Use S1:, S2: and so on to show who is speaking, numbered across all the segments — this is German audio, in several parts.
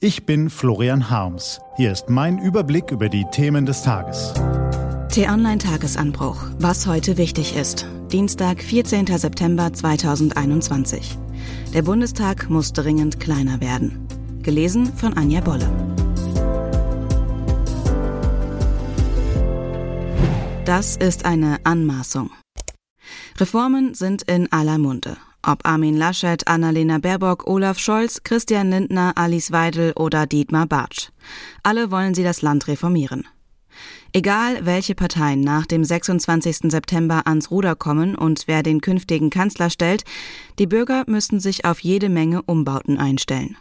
S1: Ich bin Florian Harms. Hier ist mein Überblick über die Themen des Tages.
S2: T-Online Tagesanbruch. Was heute wichtig ist. Dienstag, 14. September 2021. Der Bundestag muss dringend kleiner werden. Gelesen von Anja Bolle. Das ist eine Anmaßung. Reformen sind in aller Munde. Ob Armin Laschet, Annalena Baerbock, Olaf Scholz, Christian Lindner, Alice Weidel oder Dietmar Bartsch. Alle wollen sie das Land reformieren. Egal, welche Parteien nach dem 26. September ans Ruder kommen und wer den künftigen Kanzler stellt, die Bürger müssen sich auf jede Menge Umbauten einstellen.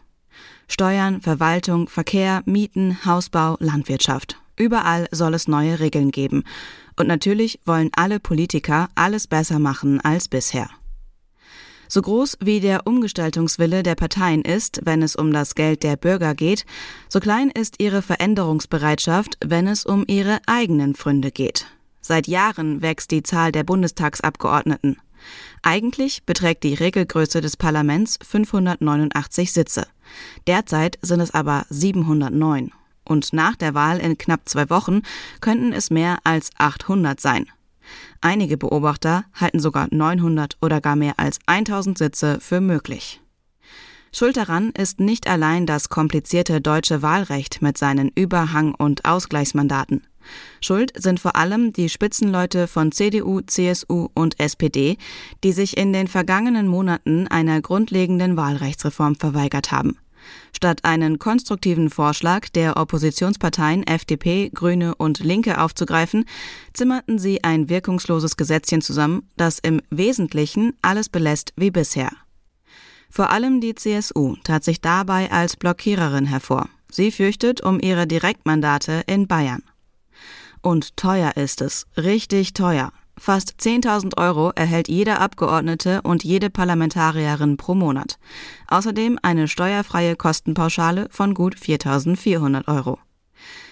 S2: Steuern, Verwaltung, Verkehr, Mieten, Hausbau, Landwirtschaft. Überall soll es neue Regeln geben. Und natürlich wollen alle Politiker alles besser machen als bisher. So groß wie der Umgestaltungswille der Parteien ist, wenn es um das Geld der Bürger geht, so klein ist ihre Veränderungsbereitschaft, wenn es um ihre eigenen Pfründe geht. Seit Jahren wächst die Zahl der Bundestagsabgeordneten. Eigentlich beträgt die Regelgröße des Parlaments 589 Sitze. Derzeit sind es aber 709. Und nach der Wahl in knapp zwei Wochen könnten es mehr als 800 sein. Einige Beobachter halten sogar 900 oder gar mehr als 1000 Sitze für möglich. Schuld daran ist nicht allein das komplizierte deutsche Wahlrecht mit seinen Überhang- und Ausgleichsmandaten. Schuld sind vor allem die Spitzenleute von CDU, CSU und SPD, die sich in den vergangenen Monaten einer grundlegenden Wahlrechtsreform verweigert haben. Statt einen konstruktiven Vorschlag der Oppositionsparteien FDP, Grüne und Linke aufzugreifen, zimmerten sie ein wirkungsloses Gesetzchen zusammen, das im Wesentlichen alles belässt wie bisher. Vor allem die CSU tat sich dabei als Blockiererin hervor. Sie fürchtet um ihre Direktmandate in Bayern. Und teuer ist es, richtig teuer. Fast 10.000 Euro erhält jeder Abgeordnete und jede Parlamentarierin pro Monat. Außerdem eine steuerfreie Kostenpauschale von gut 4.400 Euro.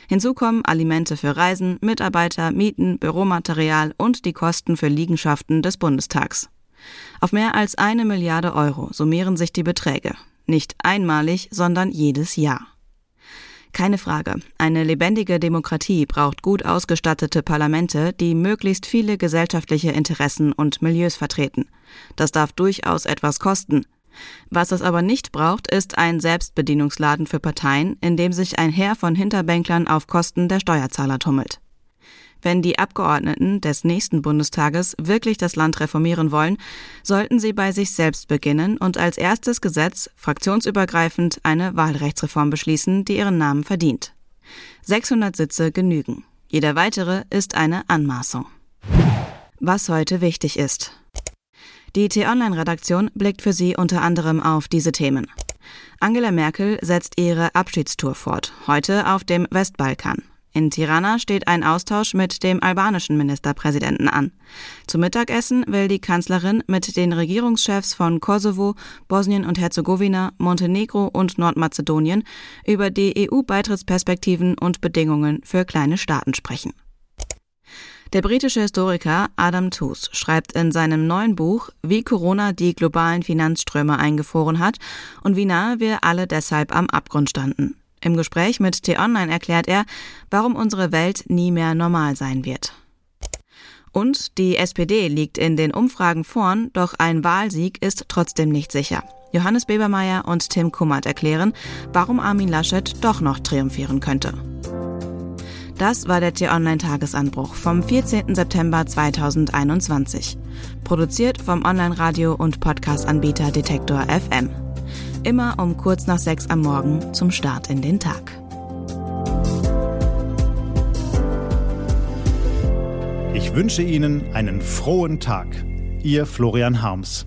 S2: Hinzu kommen Alimente für Reisen, Mitarbeiter, Mieten, Büromaterial und die Kosten für Liegenschaften des Bundestags. Auf mehr als eine Milliarde Euro summieren sich die Beträge. Nicht einmalig, sondern jedes Jahr. Keine Frage. Eine lebendige Demokratie braucht gut ausgestattete Parlamente, die möglichst viele gesellschaftliche Interessen und Milieus vertreten. Das darf durchaus etwas kosten. Was es aber nicht braucht, ist ein Selbstbedienungsladen für Parteien, in dem sich ein Heer von Hinterbänklern auf Kosten der Steuerzahler tummelt. Wenn die Abgeordneten des nächsten Bundestages wirklich das Land reformieren wollen, sollten sie bei sich selbst beginnen und als erstes Gesetz fraktionsübergreifend eine Wahlrechtsreform beschließen, die ihren Namen verdient. 600 Sitze genügen. Jeder weitere ist eine Anmaßung. Was heute wichtig ist. Die T-Online-Redaktion blickt für Sie unter anderem auf diese Themen. Angela Merkel setzt ihre Abschiedstour fort, heute auf dem Westbalkan. In Tirana steht ein Austausch mit dem albanischen Ministerpräsidenten an. Zum Mittagessen will die Kanzlerin mit den Regierungschefs von Kosovo, Bosnien und Herzegowina, Montenegro und Nordmazedonien über die EU-Beitrittsperspektiven und Bedingungen für kleine Staaten sprechen. Der britische Historiker Adam Tooze schreibt in seinem neuen Buch, wie Corona die globalen Finanzströme eingefroren hat und wie nahe wir alle deshalb am Abgrund standen. Im Gespräch mit T-Online erklärt er, warum unsere Welt nie mehr normal sein wird. Und die SPD liegt in den Umfragen vorn, doch ein Wahlsieg ist trotzdem nicht sicher. Johannes Bebermeier und Tim Kummert erklären, warum Armin Laschet doch noch triumphieren könnte. Das war der T-Online-Tagesanbruch vom 14. September 2021. Produziert vom Online-Radio- und Podcast-Anbieter Detektor FM immer um kurz nach sechs am Morgen zum Start in den Tag.
S1: Ich wünsche Ihnen einen frohen Tag. Ihr Florian Harms.